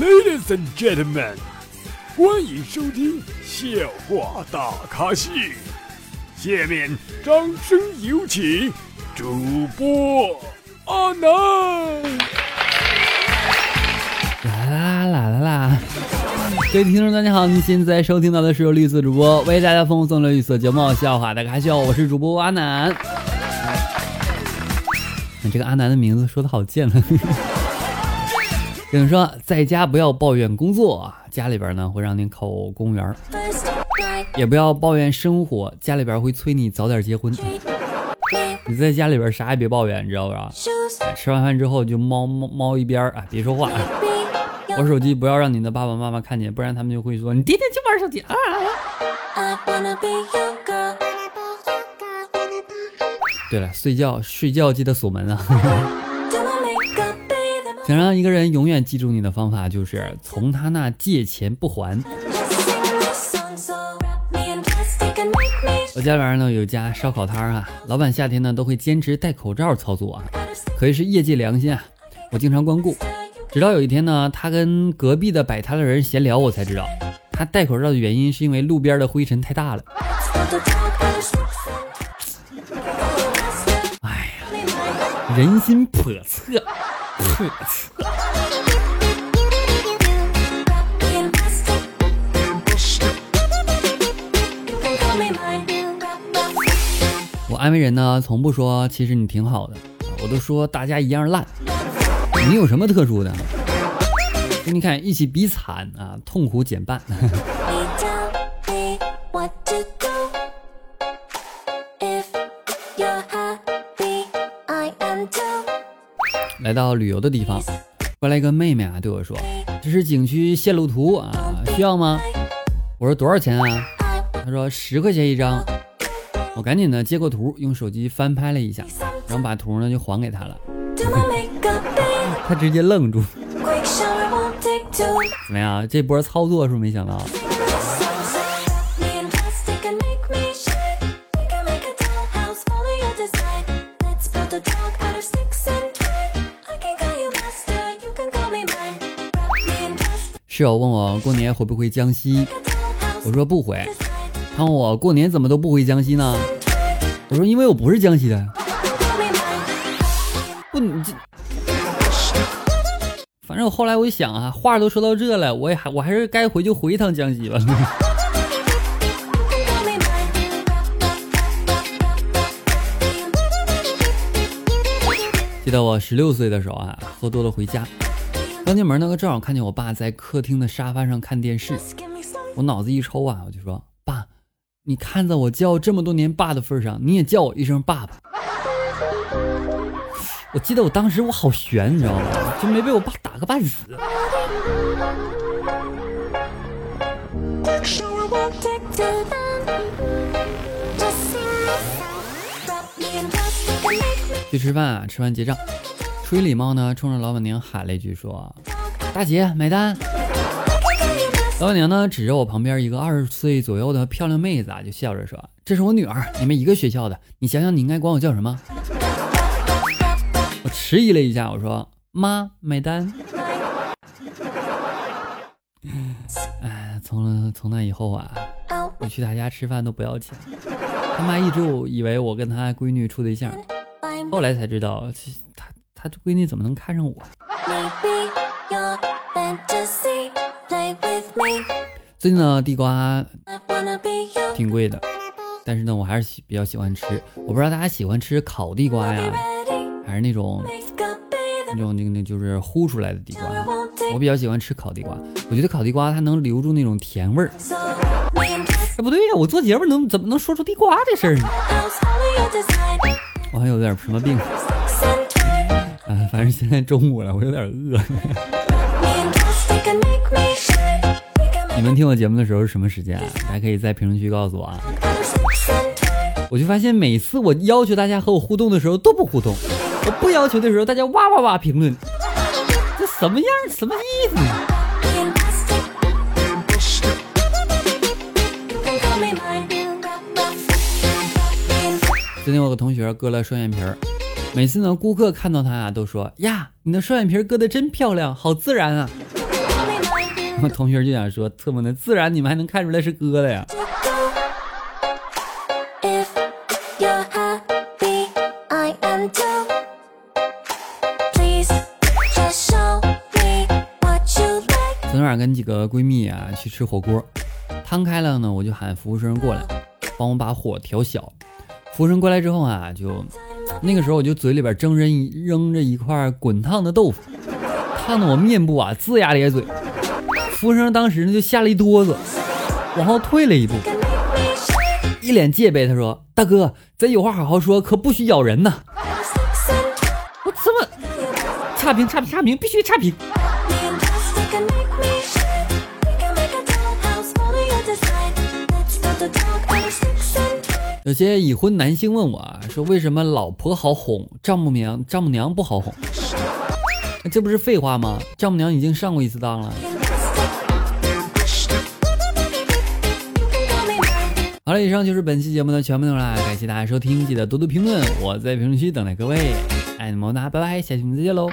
Ladies and gentlemen，欢迎收听笑话大咖秀。下面掌声有请主播阿南。啦啦啦啦啦！各位听众，大家好，您现在收听到的是由绿色主播为大家奉送的绿色节目《笑话大咖秀》，我是主播阿南。你这个阿南的名字说的好贱呢。有人说，在家不要抱怨工作啊，家里边呢会让你考公务员；也不要抱怨生活，家里边会催你早点结婚。你在家里边啥也别抱怨，你知道吧？吃完饭之后就猫猫猫一边啊，别说话。玩手机不要让你的爸爸妈妈看见，不然他们就会说你天天就玩手机啊。对了，睡觉睡觉记得锁门啊。想让一个人永远记住你的方法，就是从他那借钱不还。我家里边呢有家烧烤摊儿啊，老板夏天呢都会坚持戴口罩操作啊，可以是业界良心啊。我经常光顾，直到有一天呢，他跟隔壁的摆摊的人闲聊，我才知道他戴口罩的原因是因为路边的灰尘太大了。哎呀，人心叵测。我安慰人呢，从不说其实你挺好的，我都说大家一样烂。你有什么特殊的？给你看，一起比惨啊，痛苦减半。来到旅游的地方，过来一个妹妹啊，对我说：“这是景区线路图啊，需要吗？”我说：“多少钱啊？”她说：“十块钱一张。”我赶紧呢接过图，用手机翻拍了一下，然后把图呢就还给她了。她直接愣住。怎么样？这波操作是不是没想到？室友问我过年回不回江西，我说不回。他问我过年怎么都不回江西呢？我说因为我不是江西的。不，你这，反正我后来我一想啊，话都说到这了，我也还我还是该回就回一趟江西吧。记得我十六岁的时候啊，喝多了回家。刚进门那个正好看见我爸在客厅的沙发上看电视，我脑子一抽啊，我就说：“爸，你看在我叫这么多年爸的份上，你也叫我一声爸爸。”我记得我当时我好悬，你知道吗？就没被我爸打个半死。去吃饭啊，吃完结账。出于礼貌呢，冲着老板娘喊了一句说：“大姐买单。”老板娘呢指着我旁边一个二十岁左右的漂亮妹子啊，就笑着说：“这是我女儿，你们一个学校的，你想想你应该管我叫什么？”我迟疑了一下，我说：“妈买单。”哎，从从那以后啊，我去她家吃饭都不要钱。他妈一直以为我跟她闺女处对象，后来才知道他。他闺女怎么能看上我？最近呢，地瓜挺贵的，但是呢，我还是喜比较喜欢吃。我不知道大家喜欢吃烤地瓜呀，还是那种那种那那就是烀出来的地瓜。我比较喜欢吃烤地瓜，我觉得烤地瓜它能留住那种甜味儿。哎，不对呀，我做节目能怎么能说出地瓜这事儿呢？我还有点什么病？反正现在中午了，我有点饿。你们听我节目的时候是什么时间啊？大家可以在评论区告诉我啊。我就发现每次我要求大家和我互动的时候都不互动，我不要求的时候大家哇哇哇评论，这什么样？什么意思？今天我有个同学割了双眼皮儿。每次呢，顾客看到他啊，都说呀，你的双眼皮割的真漂亮，好自然啊。我同学就想说，特么的，自然你们还能看出来是割的呀？昨天晚上跟几个闺蜜啊去吃火锅，汤开了呢，我就喊服务生过来，帮我把火调小。服务生过来之后啊，就那个时候我就嘴里边扔着扔着一块滚烫的豆腐，烫的我面部啊龇牙咧嘴。服务生当时呢就吓了一哆嗦，往后退了一步，一脸戒备。他说：“大哥，咱有话好好说，可不许咬人呐。”我怎么差评差评差评，必须差评！有些已婚男性问我啊，说为什么老婆好哄，丈母娘丈母娘不好哄？这不是废话吗？丈母娘已经上过一次当了。好了，以上就是本期节目的全部内容了，感谢大家收听，记得多多评论，我在评论区等待各位，爱你们么哒，拜拜，下期节目再见喽。